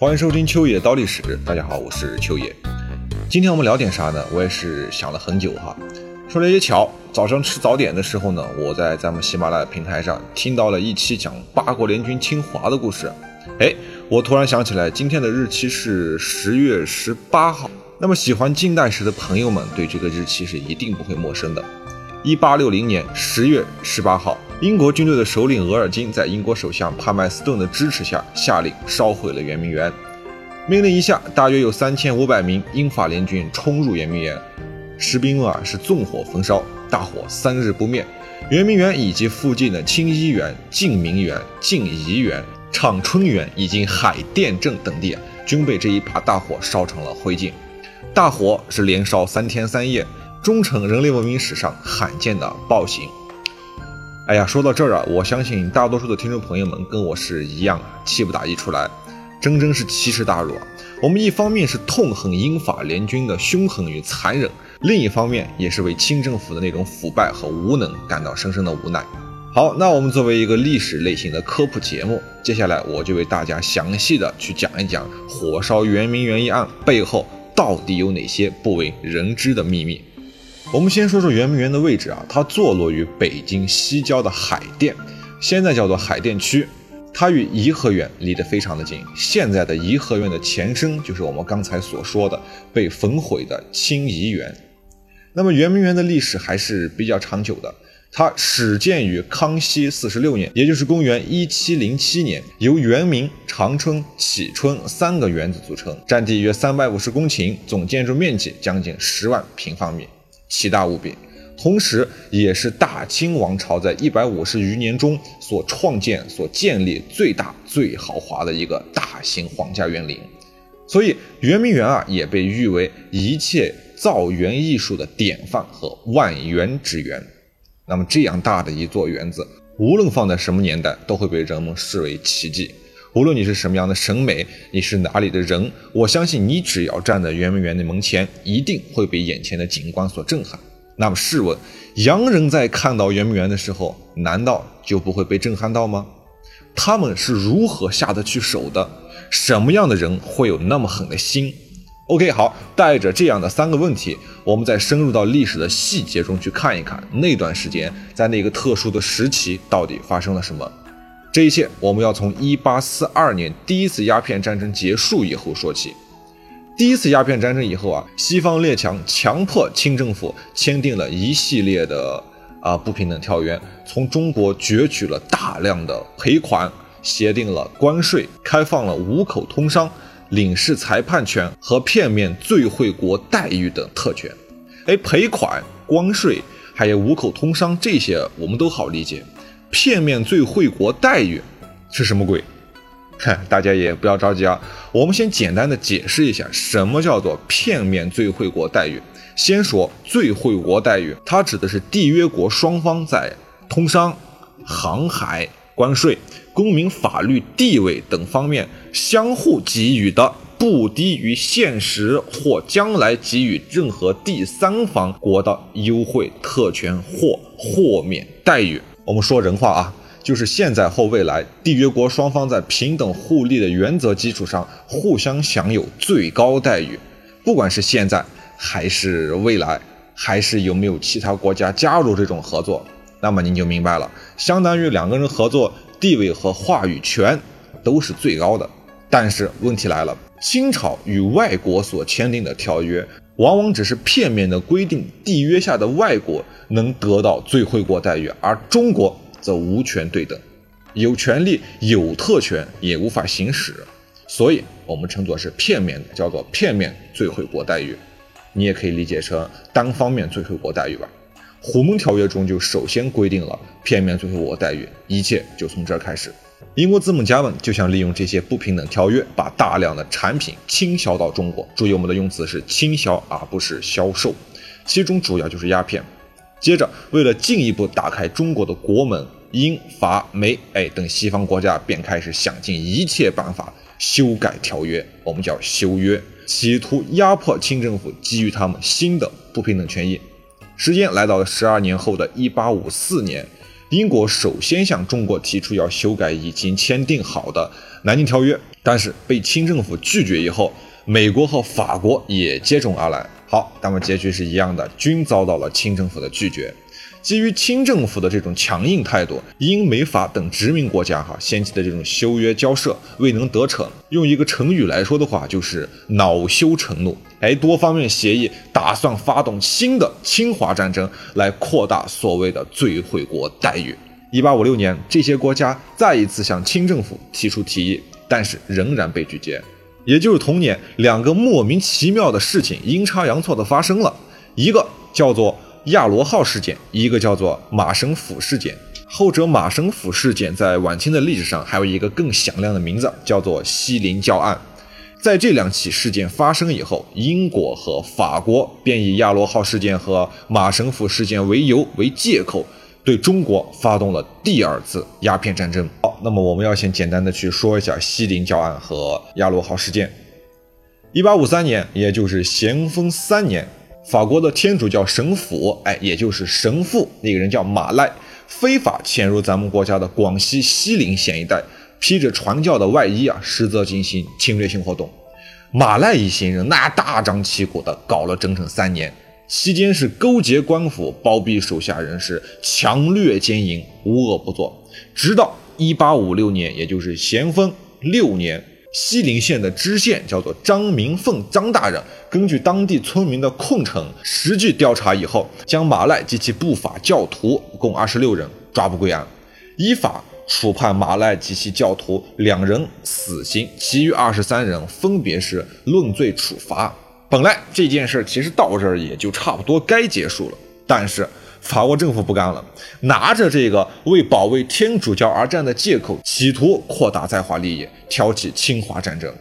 欢迎收听秋野刀历史。大家好，我是秋野。今天我们聊点啥呢？我也是想了很久哈。说来也巧，早上吃早点的时候呢，我在咱们喜马拉雅平台上听到了一期讲八国联军侵华的故事。哎，我突然想起来，今天的日期是十月十八号。那么喜欢近代史的朋友们对这个日期是一定不会陌生的。一八六零年十月十八号。英国军队的首领额尔金在英国首相帕麦斯顿的支持下，下令烧毁了圆明园。命令一下，大约有三千五百名英法联军冲入圆明园，士兵们啊是纵火焚烧，大火三日不灭。圆明园以及附近的清漪园、静明园、静怡园、畅春园以及海淀镇等地，均被这一把大火烧成了灰烬。大火是连烧三天三夜，终成人类文明史上罕见的暴行。哎呀，说到这儿啊，我相信大多数的听众朋友们跟我是一样，气不打一处来，真真是奇耻大辱啊！我们一方面是痛恨英法联军的凶狠与残忍，另一方面也是为清政府的那种腐败和无能感到深深的无奈。好，那我们作为一个历史类型的科普节目，接下来我就为大家详细的去讲一讲火烧圆明园一案背后到底有哪些不为人知的秘密。我们先说说圆明园的位置啊，它坐落于北京西郊的海淀，现在叫做海淀区。它与颐和园离得非常的近。现在的颐和园的前身就是我们刚才所说的被焚毁的清漪园。那么圆明园的历史还是比较长久的，它始建于康熙四十六年，也就是公元一七零七年，由圆明、长春、启春三个园子组成，占地约三百五十公顷，总建筑面积将近十万平方米。奇大无比，同时也是大清王朝在一百五十余年中所创建、所建立最大、最豪华的一个大型皇家园林，所以圆明园啊也被誉为一切造园艺术的典范和万园之园。那么这样大的一座园子，无论放在什么年代，都会被人们视为奇迹。无论你是什么样的审美，你是哪里的人，我相信你只要站在圆明园的门前，一定会被眼前的景观所震撼。那么试问，洋人在看到圆明园的时候，难道就不会被震撼到吗？他们是如何下得去手的？什么样的人会有那么狠的心？OK，好，带着这样的三个问题，我们再深入到历史的细节中去看一看，那段时间在那个特殊的时期到底发生了什么。这一切，我们要从一八四二年第一次鸦片战争结束以后说起。第一次鸦片战争以后啊，西方列强强迫清政府签订了一系列的啊不平等条约，从中国攫取了大量的赔款，协定了关税，开放了五口通商、领事裁判权和片面最惠国待遇等特权。哎，赔款、关税还有五口通商这些，我们都好理解。片面最惠国待遇是什么鬼？嗨，大家也不要着急啊，我们先简单的解释一下什么叫做片面最惠国待遇。先说最惠国待遇，它指的是缔约国双方在通商、航海、关税、公民法律地位等方面相互给予的不低于现实或将来给予任何第三方国的优惠、特权或豁免待遇。我们说人话啊，就是现在或未来，缔约国双方在平等互利的原则基础上，互相享有最高待遇。不管是现在还是未来，还是有没有其他国家加入这种合作，那么您就明白了，相当于两个人合作，地位和话语权都是最高的。但是问题来了，清朝与外国所签订的条约，往往只是片面的规定缔约下的外国。能得到最惠国待遇，而中国则无权对等，有权利有特权也无法行使，所以我们称作是片面的，叫做片面最惠国待遇。你也可以理解成单方面最惠国待遇吧。虎门条约中就首先规定了片面最惠国待遇，一切就从这儿开始。英国资本家们就想利用这些不平等条约，把大量的产品倾销到中国。注意，我们的用词是倾销，而不是销售，其中主要就是鸦片。接着，为了进一步打开中国的国门，英法美哎等西方国家便开始想尽一切办法修改条约，我们叫修约，企图压迫清政府，给予他们新的不平等权益。时间来到了十二年后的一八五四年，英国首先向中国提出要修改已经签订好的《南京条约》，但是被清政府拒绝以后，美国和法国也接踵而来。好，那么结局是一样的，均遭到了清政府的拒绝。基于清政府的这种强硬态度，英美法等殖民国家哈掀起的这种修约交涉未能得逞。用一个成语来说的话，就是恼羞成怒。哎，多方面协议打算发动新的侵华战争，来扩大所谓的最惠国待遇。一八五六年，这些国家再一次向清政府提出提议，但是仍然被拒绝。也就是同年，两个莫名其妙的事情阴差阳错的发生了，一个叫做。亚罗号事件，一个叫做马省府事件。后者马省府事件在晚清的历史上还有一个更响亮的名字，叫做西林教案。在这两起事件发生以后，英国和法国便以亚罗号事件和马省府事件为由为借口，对中国发动了第二次鸦片战争。好，那么我们要先简单的去说一下西林教案和亚罗号事件。一八五三年，也就是咸丰三年。法国的天主教神父，哎，也就是神父那个人叫马赖，非法潜入咱们国家的广西西陵县一带，披着传教的外衣啊，实则进行侵略性活动。马赖一行人那大张旗鼓的搞了整整三年，期间是勾结官府，包庇手下人士，强掠奸淫，无恶不作。直到一八五六年，也就是咸丰六年。西陵县的知县叫做张明凤，张大人根据当地村民的控称，实际调查以后，将马赖及其不法教徒共二十六人抓捕归案，依法处判马赖及其教徒两人死刑，其余二十三人分别是论罪处罚。本来这件事其实到这儿也就差不多该结束了，但是。法国政府不干了，拿着这个为保卫天主教而战的借口，企图扩大在华利益，挑起侵华战争。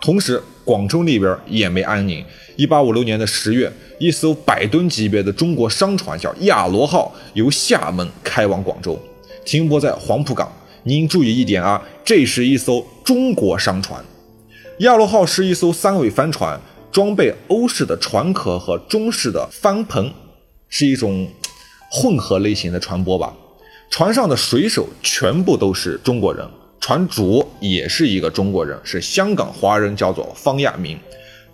同时，广州那边也没安宁。一八五六年的十月，一艘百吨级别的中国商船叫亚罗号，由厦门开往广州，停泊在黄埔港。您注意一点啊，这是一艘中国商船。亚罗号是一艘三桅帆船，装备欧式的船壳和中式的帆篷，是一种。混合类型的船舶吧，船上的水手全部都是中国人，船主也是一个中国人，是香港华人，叫做方亚明。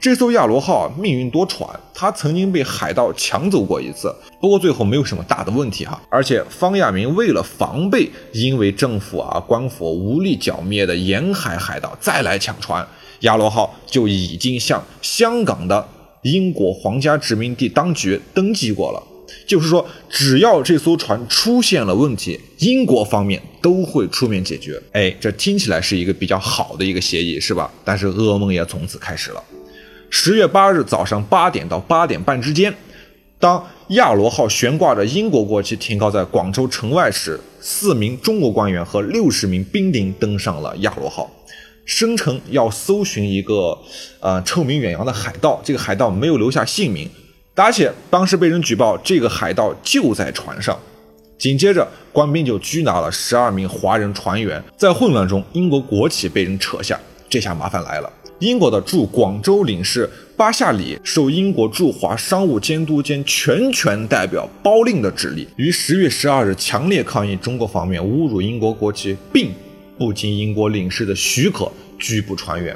这艘亚罗号命运多舛，他曾经被海盗抢走过一次，不过最后没有什么大的问题哈。而且方亚明为了防备因为政府啊官府无力剿灭的沿海海盗再来抢船，亚罗号就已经向香港的英国皇家殖民地当局登记过了。就是说，只要这艘船出现了问题，英国方面都会出面解决。哎，这听起来是一个比较好的一个协议，是吧？但是噩梦也从此开始了。十月八日早上八点到八点半之间，当亚罗号悬挂着英国国旗停靠在广州城外时，四名中国官员和六十名兵丁登上了亚罗号，声称要搜寻一个呃臭名远扬的海盗。这个海盗没有留下姓名。而且当时被人举报，这个海盗就在船上。紧接着，官兵就拘拿了十二名华人船员。在混乱中，英国国旗被人扯下，这下麻烦来了。英国的驻广州领事巴夏里受英国驻华商务监督兼全权代表包令的指令，于十月十二日强烈抗议中国方面侮辱英国国旗，并不经英国领事的许可拘捕船员。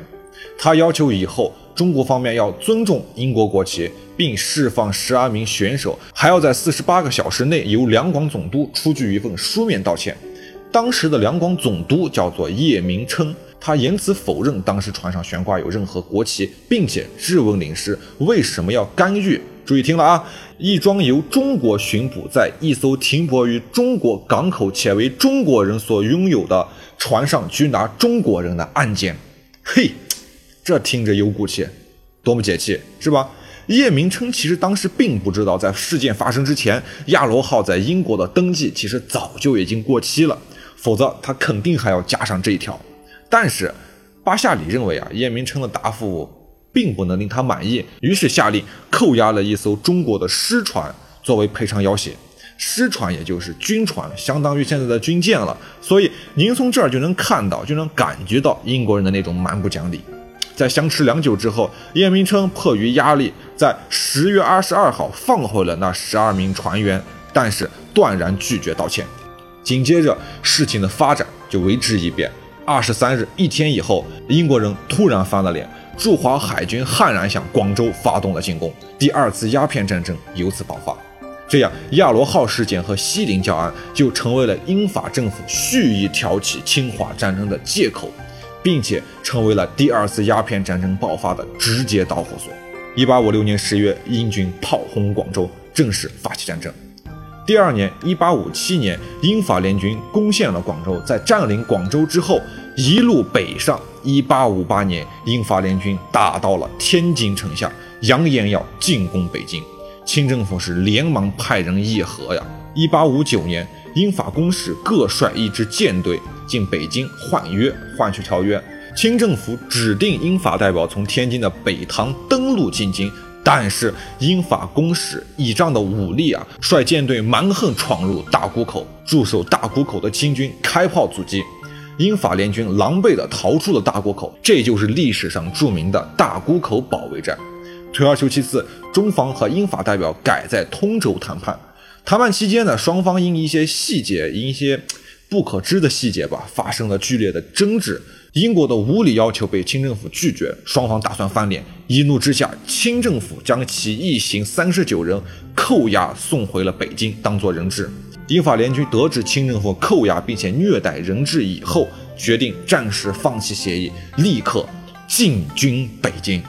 他要求以后中国方面要尊重英国国旗。并释放十二名选手，还要在四十八个小时内由两广总督出具一份书面道歉。当时的两广总督叫做叶明琛，他言辞否认当时船上悬挂有任何国旗，并且质问领事为什么要干预。注意听了啊，一桩由中国巡捕在一艘停泊于中国港口且为中国人所拥有的船上拘拿中国人的案件。嘿，这听着有骨气，多么解气，是吧？叶明琛其实当时并不知道，在事件发生之前，亚罗号在英国的登记其实早就已经过期了，否则他肯定还要加上这一条。但是巴夏里认为啊，叶明琛的答复并不能令他满意，于是下令扣押了一艘中国的失船作为赔偿要挟。失船也就是军船，相当于现在的军舰了。所以您从这儿就能看到，就能感觉到英国人的那种蛮不讲理。在相持良久之后，叶明琛迫于压力，在十月二十二号放回了那十二名船员，但是断然拒绝道歉。紧接着事情的发展就为之一变。二十三日一天以后，英国人突然翻了脸，驻华海军悍然向广州发动了进攻，第二次鸦片战争由此爆发。这样，亚罗号事件和西林教案就成为了英法政府蓄意挑起侵华战争的借口，并且成为了第二次鸦片战争爆发的直接导火索。一八五六年十月，英军炮轰广州，正式发起战争。第二年，一八五七年，英法联军攻陷了广州。在占领广州之后，一路北上。一八五八年，英法联军打到了天津城下，扬言要进攻北京。清政府是连忙派人议和呀。一八五九年，英法公使各率一支舰队进北京换约，换取条约。清政府指定英法代表从天津的北塘登陆进京，但是英法公使倚仗的武力啊，率舰队蛮横闯入大沽口，驻守大沽口的清军开炮阻击，英法联军狼狈地逃出了大沽口，这就是历史上著名的大沽口保卫战。退而求其次，中方和英法代表改在通州谈判。谈判期间呢，双方因一些细节，因一些不可知的细节吧，发生了剧烈的争执。英国的无理要求被清政府拒绝，双方打算翻脸。一怒之下，清政府将其一行三十九人扣押送回了北京，当做人质。英法联军得知清政府扣押并且虐待人质以后，决定暂时放弃协议，立刻进军北京。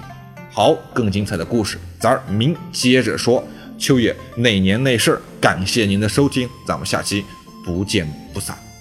好，更精彩的故事，咱儿明接着说。秋野哪年那事儿？感谢您的收听，咱们下期不见不散。